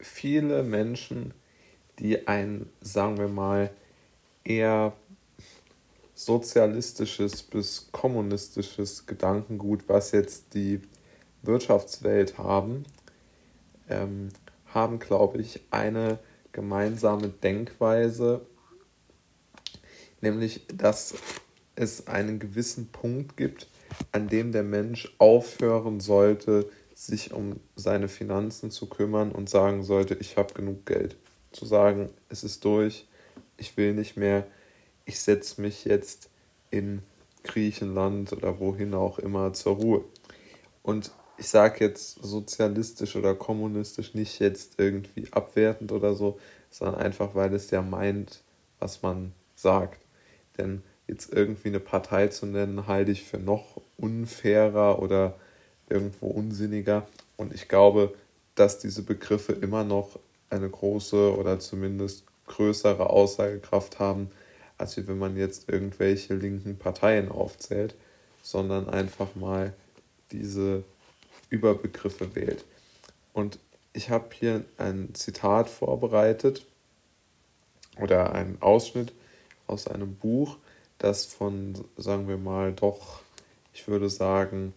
viele Menschen, die ein, sagen wir mal, eher sozialistisches bis kommunistisches Gedankengut, was jetzt die Wirtschaftswelt haben, ähm, haben, glaube ich, eine gemeinsame Denkweise, nämlich dass es einen gewissen Punkt gibt, an dem der Mensch aufhören sollte, sich um seine Finanzen zu kümmern und sagen sollte, ich habe genug Geld. Zu sagen, es ist durch, ich will nicht mehr, ich setze mich jetzt in Griechenland oder wohin auch immer zur Ruhe. Und ich sage jetzt sozialistisch oder kommunistisch nicht jetzt irgendwie abwertend oder so, sondern einfach, weil es ja meint, was man sagt. Denn jetzt irgendwie eine Partei zu nennen, halte ich für noch unfairer oder irgendwo unsinniger. Und ich glaube, dass diese Begriffe immer noch eine große oder zumindest größere Aussagekraft haben, als wenn man jetzt irgendwelche linken Parteien aufzählt, sondern einfach mal diese Überbegriffe wählt. Und ich habe hier ein Zitat vorbereitet oder einen Ausschnitt aus einem Buch, das von, sagen wir mal, doch, ich würde sagen,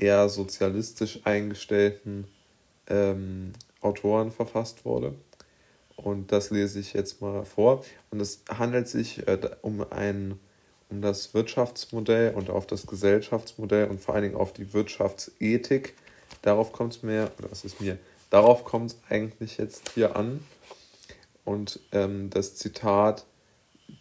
eher sozialistisch eingestellten ähm, Autoren verfasst wurde. Und das lese ich jetzt mal vor. Und es handelt sich äh, um ein um das Wirtschaftsmodell und auf das Gesellschaftsmodell und vor allen Dingen auf die Wirtschaftsethik. Darauf kommt es mir, oder was ist mir, darauf kommt es eigentlich jetzt hier an. Und ähm, das Zitat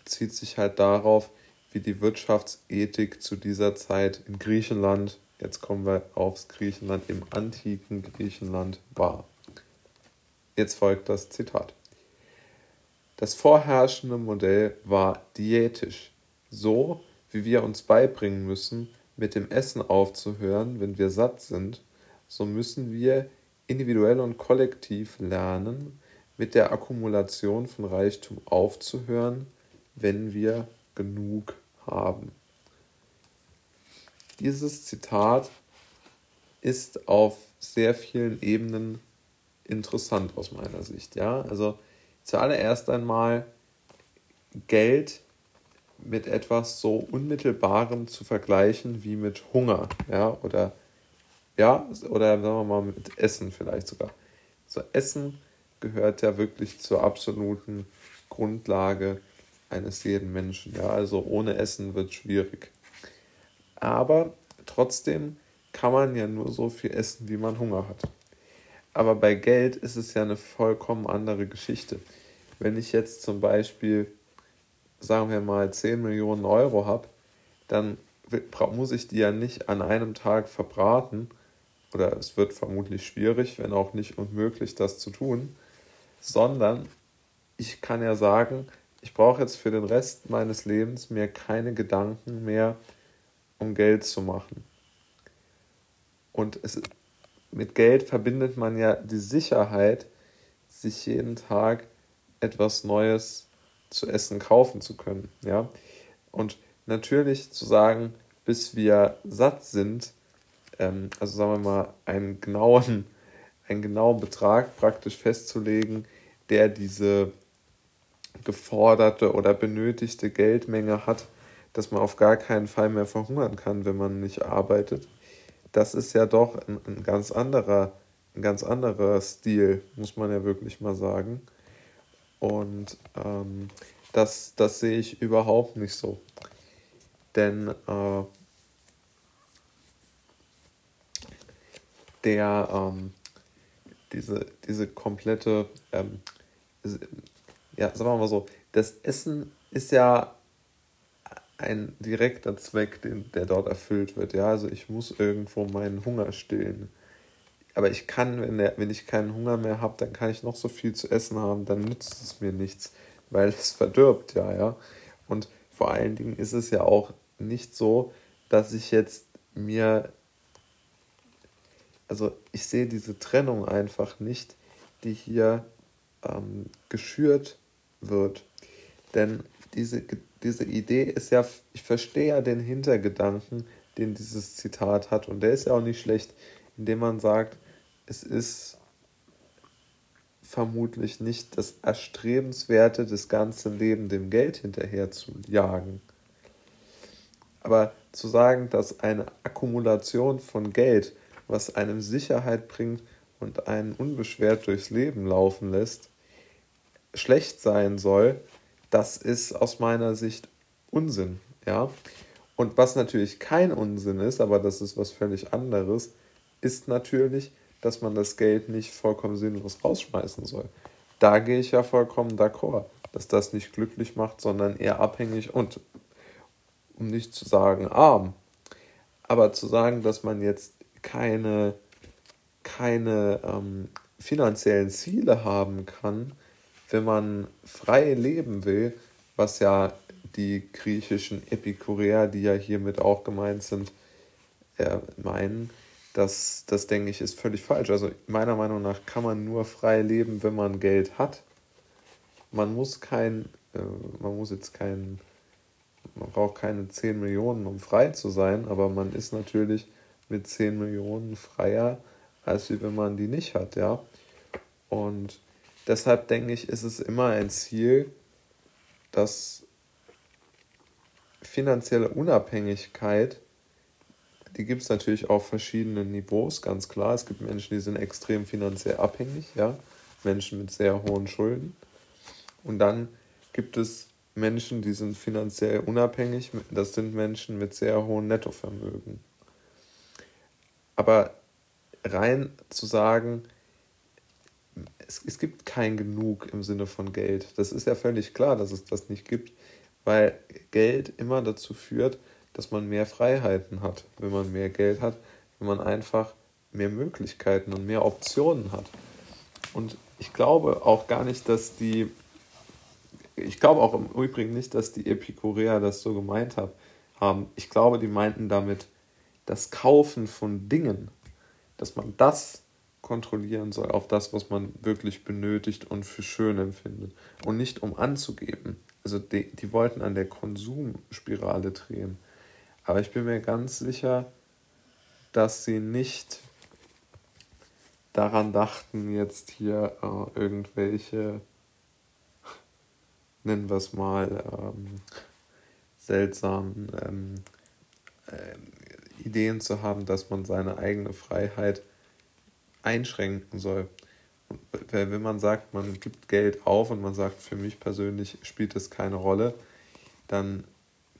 zieht sich halt darauf, wie die Wirtschaftsethik zu dieser Zeit in Griechenland, jetzt kommen wir aufs Griechenland, im antiken Griechenland war. Jetzt folgt das Zitat. Das vorherrschende Modell war diätisch so wie wir uns beibringen müssen, mit dem Essen aufzuhören, wenn wir satt sind, so müssen wir individuell und kollektiv lernen, mit der Akkumulation von Reichtum aufzuhören, wenn wir genug haben. Dieses Zitat ist auf sehr vielen Ebenen interessant aus meiner Sicht. Ja, also zuallererst einmal Geld mit etwas so Unmittelbarem zu vergleichen wie mit Hunger, ja, oder ja, oder sagen wir mal mit Essen vielleicht sogar. So Essen gehört ja wirklich zur absoluten Grundlage eines jeden Menschen, ja, also ohne Essen wird schwierig. Aber trotzdem kann man ja nur so viel essen, wie man Hunger hat. Aber bei Geld ist es ja eine vollkommen andere Geschichte. Wenn ich jetzt zum Beispiel sagen wir mal, 10 Millionen Euro habe, dann muss ich die ja nicht an einem Tag verbraten. Oder es wird vermutlich schwierig, wenn auch nicht unmöglich, das zu tun. Sondern ich kann ja sagen, ich brauche jetzt für den Rest meines Lebens mir keine Gedanken mehr um Geld zu machen. Und es, mit Geld verbindet man ja die Sicherheit, sich jeden Tag etwas Neues zu essen kaufen zu können. Ja? Und natürlich zu sagen, bis wir satt sind, ähm, also sagen wir mal, einen genauen, einen genauen Betrag praktisch festzulegen, der diese geforderte oder benötigte Geldmenge hat, dass man auf gar keinen Fall mehr verhungern kann, wenn man nicht arbeitet. Das ist ja doch ein, ein ganz anderer, ein ganz anderer Stil, muss man ja wirklich mal sagen. Und ähm, das, das sehe ich überhaupt nicht so. Denn äh, der, ähm, diese, diese komplette, ähm, ja, sagen wir mal so, das Essen ist ja ein direkter Zweck, den, der dort erfüllt wird. Ja, also ich muss irgendwo meinen Hunger stillen. Aber ich kann, wenn, der, wenn ich keinen Hunger mehr habe, dann kann ich noch so viel zu essen haben, dann nützt es mir nichts, weil es verdirbt ja, ja. Und vor allen Dingen ist es ja auch nicht so, dass ich jetzt mir, also ich sehe diese Trennung einfach nicht, die hier ähm, geschürt wird. Denn diese, diese Idee ist ja, ich verstehe ja den Hintergedanken, den dieses Zitat hat. Und der ist ja auch nicht schlecht, indem man sagt, es ist vermutlich nicht das Erstrebenswerte des ganzen Lebens dem Geld hinterher zu jagen. Aber zu sagen, dass eine Akkumulation von Geld, was einem Sicherheit bringt und einen unbeschwert durchs Leben laufen lässt, schlecht sein soll, das ist aus meiner Sicht Unsinn, ja. Und was natürlich kein Unsinn ist, aber das ist was völlig anderes, ist natürlich, dass man das Geld nicht vollkommen sinnlos rausschmeißen soll. Da gehe ich ja vollkommen d'accord, dass das nicht glücklich macht, sondern eher abhängig und, um nicht zu sagen, arm. Aber zu sagen, dass man jetzt keine, keine ähm, finanziellen Ziele haben kann, wenn man frei leben will, was ja die griechischen Epikureer, die ja hiermit auch gemeint sind, äh, meinen, das, das denke ich, ist völlig falsch. Also meiner Meinung nach kann man nur frei leben, wenn man Geld hat. Man muss kein, äh, man muss jetzt kein, man braucht keine 10 Millionen, um frei zu sein, aber man ist natürlich mit 10 Millionen freier, als wenn man die nicht hat, ja. Und deshalb denke ich, ist es immer ein Ziel, dass finanzielle Unabhängigkeit die gibt es natürlich auf verschiedenen Niveaus, ganz klar. Es gibt Menschen, die sind extrem finanziell abhängig, ja, Menschen mit sehr hohen Schulden. Und dann gibt es Menschen, die sind finanziell unabhängig, das sind Menschen mit sehr hohem Nettovermögen. Aber rein zu sagen, es, es gibt kein Genug im Sinne von Geld, das ist ja völlig klar, dass es das nicht gibt, weil Geld immer dazu führt, dass man mehr Freiheiten hat, wenn man mehr Geld hat, wenn man einfach mehr Möglichkeiten und mehr Optionen hat. Und ich glaube auch gar nicht, dass die, ich glaube auch im Übrigen nicht, dass die Epikureer das so gemeint haben. Ich glaube, die meinten damit das Kaufen von Dingen, dass man das kontrollieren soll auf das, was man wirklich benötigt und für schön empfindet und nicht um anzugeben. Also die, die wollten an der Konsumspirale drehen. Aber ich bin mir ganz sicher, dass sie nicht daran dachten, jetzt hier äh, irgendwelche, nennen wir es mal, ähm, seltsamen ähm, äh, Ideen zu haben, dass man seine eigene Freiheit einschränken soll. Und wenn man sagt, man gibt Geld auf und man sagt, für mich persönlich spielt es keine Rolle, dann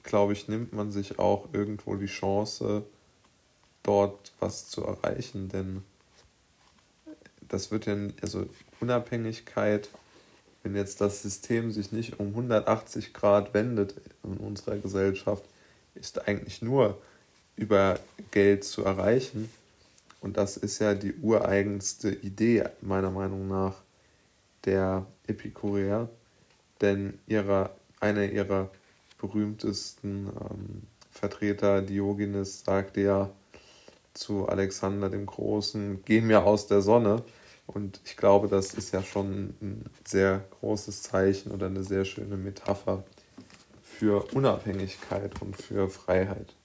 glaube ich, nimmt man sich auch irgendwo die Chance, dort was zu erreichen, denn das wird ja, also Unabhängigkeit, wenn jetzt das System sich nicht um 180 Grad wendet in unserer Gesellschaft, ist eigentlich nur über Geld zu erreichen. Und das ist ja die ureigenste Idee, meiner Meinung nach, der Epikureer. Denn ihrer, einer ihrer berühmtesten ähm, Vertreter Diogenes sagte ja zu Alexander dem Großen, geh mir aus der Sonne. Und ich glaube, das ist ja schon ein sehr großes Zeichen oder eine sehr schöne Metapher für Unabhängigkeit und für Freiheit.